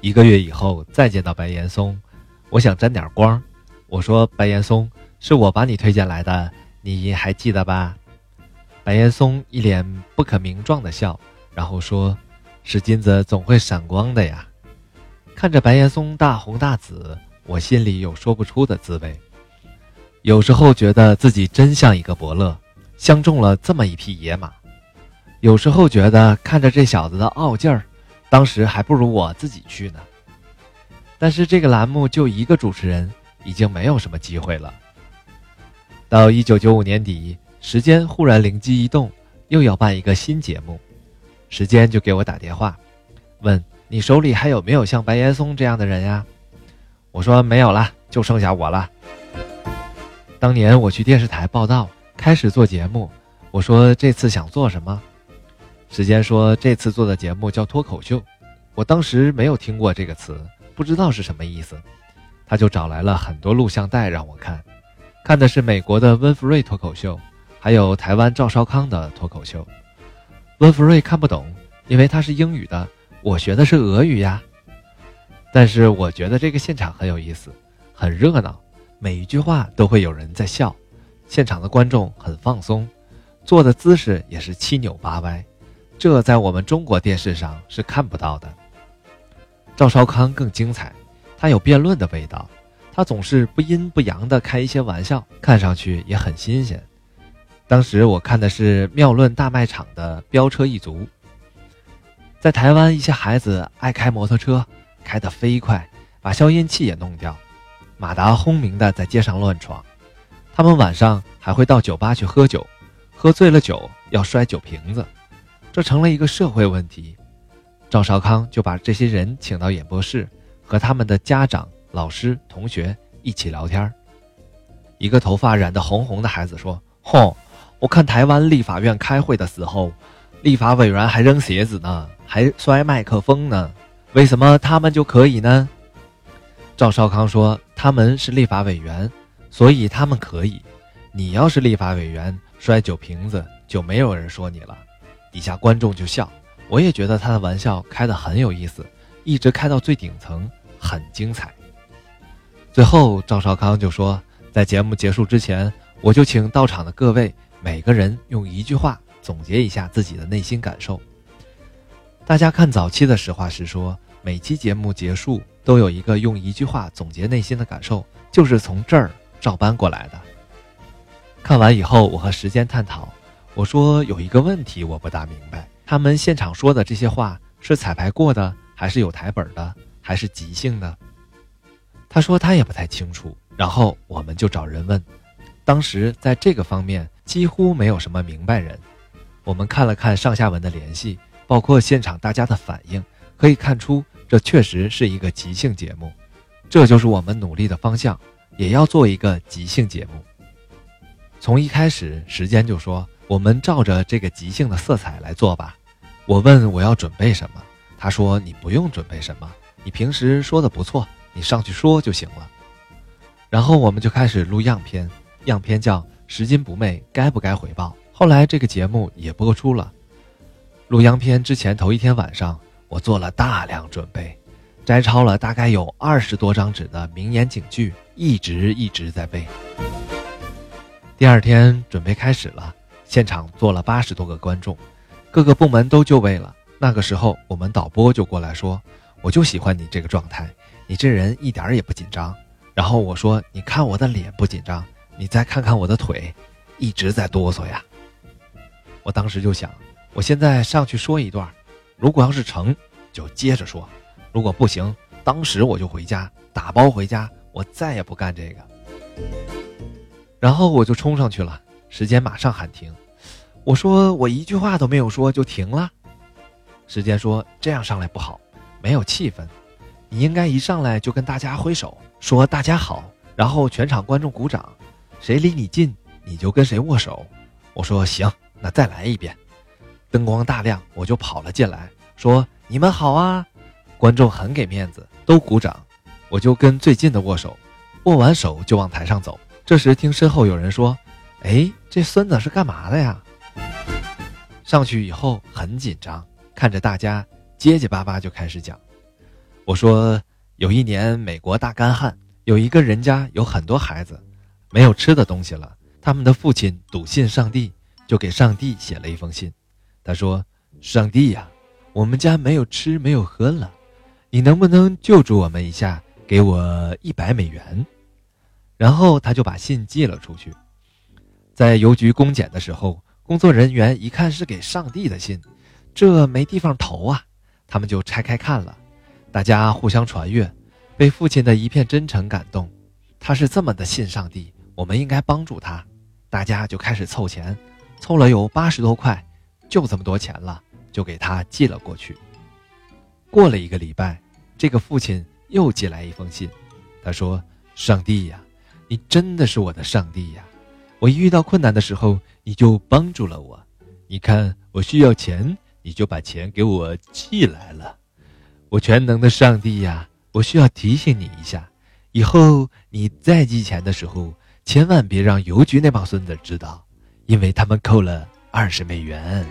一个月以后再见到白岩松，我想沾点光。我说：“白岩松，是我把你推荐来的，你还记得吧？”白岩松一脸不可名状的笑，然后说：“是金子总会闪光的呀。”看着白岩松大红大紫，我心里有说不出的滋味。有时候觉得自己真像一个伯乐，相中了这么一匹野马；有时候觉得看着这小子的傲劲儿，当时还不如我自己去呢。但是这个栏目就一个主持人，已经没有什么机会了。到一九九五年底。时间忽然灵机一动，又要办一个新节目。时间就给我打电话，问你手里还有没有像白岩松这样的人呀？我说没有了，就剩下我了。当年我去电视台报道，开始做节目。我说这次想做什么？时间说这次做的节目叫脱口秀。我当时没有听过这个词，不知道是什么意思。他就找来了很多录像带让我看，看的是美国的温弗瑞脱口秀。还有台湾赵少康的脱口秀，温弗瑞看不懂，因为他是英语的，我学的是俄语呀。但是我觉得这个现场很有意思，很热闹，每一句话都会有人在笑，现场的观众很放松，坐的姿势也是七扭八歪，这在我们中国电视上是看不到的。赵少康更精彩，他有辩论的味道，他总是不阴不阳的开一些玩笑，看上去也很新鲜。当时我看的是妙论大卖场的飙车一族。在台湾，一些孩子爱开摩托车，开得飞快，把消音器也弄掉，马达轰鸣的在街上乱闯。他们晚上还会到酒吧去喝酒，喝醉了酒要摔酒瓶子，这成了一个社会问题。赵少康就把这些人请到演播室，和他们的家长、老师、同学一起聊天。一个头发染得红红的孩子说：“吼！”我看台湾立法院开会的时候，立法委员还扔鞋子呢，还摔麦克风呢，为什么他们就可以呢？赵少康说：“他们是立法委员，所以他们可以。你要是立法委员，摔酒瓶子就没有人说你了。”底下观众就笑，我也觉得他的玩笑开得很有意思，一直开到最顶层，很精彩。最后赵少康就说：“在节目结束之前，我就请到场的各位。”每个人用一句话总结一下自己的内心感受。大家看早期的实话实说，每期节目结束都有一个用一句话总结内心的感受，就是从这儿照搬过来的。看完以后，我和时间探讨，我说有一个问题我不大明白，他们现场说的这些话是彩排过的，还是有台本的，还是即兴的？他说他也不太清楚。然后我们就找人问，当时在这个方面。几乎没有什么明白人。我们看了看上下文的联系，包括现场大家的反应，可以看出这确实是一个即兴节目。这就是我们努力的方向，也要做一个即兴节目。从一开始，时间就说我们照着这个即兴的色彩来做吧。我问我要准备什么，他说你不用准备什么，你平时说的不错，你上去说就行了。然后我们就开始录样片，样片叫。拾金不昧，该不该回报？后来这个节目也播出了。录样片之前头一天晚上，我做了大量准备，摘抄了大概有二十多张纸的名言警句，一直一直在背。第二天准备开始了，现场坐了八十多个观众，各个部门都就位了。那个时候，我们导播就过来说：“我就喜欢你这个状态，你这人一点也不紧张。”然后我说：“你看我的脸不紧张。”你再看看我的腿，一直在哆嗦呀。我当时就想，我现在上去说一段，如果要是成就接着说，如果不行，当时我就回家打包回家，我再也不干这个。然后我就冲上去了，时间马上喊停。我说我一句话都没有说就停了。时间说这样上来不好，没有气氛，你应该一上来就跟大家挥手说大家好，然后全场观众鼓掌。谁离你近，你就跟谁握手。我说行，那再来一遍。灯光大亮，我就跑了进来，说你们好啊。观众很给面子，都鼓掌。我就跟最近的握手，握完手就往台上走。这时听身后有人说：“哎，这孙子是干嘛的呀？”上去以后很紧张，看着大家结结巴巴就开始讲。我说，有一年美国大干旱，有一个人家有很多孩子，没有吃的东西了。他们的父亲笃信上帝，就给上帝写了一封信。他说：“上帝呀，我们家没有吃没有喝了，你能不能救助我们一下，给我一百美元？”然后他就把信寄了出去。在邮局公检的时候，工作人员一看是给上帝的信，这没地方投啊，他们就拆开看了。大家互相传阅，被父亲的一片真诚感动。他是这么的信上帝，我们应该帮助他。大家就开始凑钱，凑了有八十多块，就这么多钱了，就给他寄了过去。过了一个礼拜，这个父亲又寄来一封信，他说：“上帝呀，你真的是我的上帝呀！我遇到困难的时候，你就帮助了我。你看我需要钱，你就把钱给我寄来了。”我全能的上帝呀！我需要提醒你一下，以后你再寄钱的时候，千万别让邮局那帮孙子知道，因为他们扣了二十美元。